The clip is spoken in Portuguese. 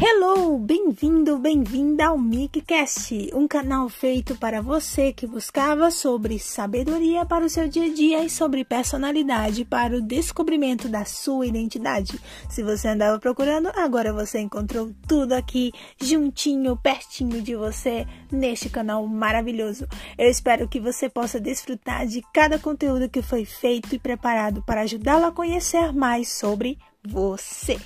Hello, bem-vindo, bem-vinda ao MicCast, um canal feito para você que buscava sobre sabedoria para o seu dia a dia e sobre personalidade para o descobrimento da sua identidade. Se você andava procurando, agora você encontrou tudo aqui juntinho, pertinho de você neste canal maravilhoso. Eu espero que você possa desfrutar de cada conteúdo que foi feito e preparado para ajudá-lo a conhecer mais sobre você.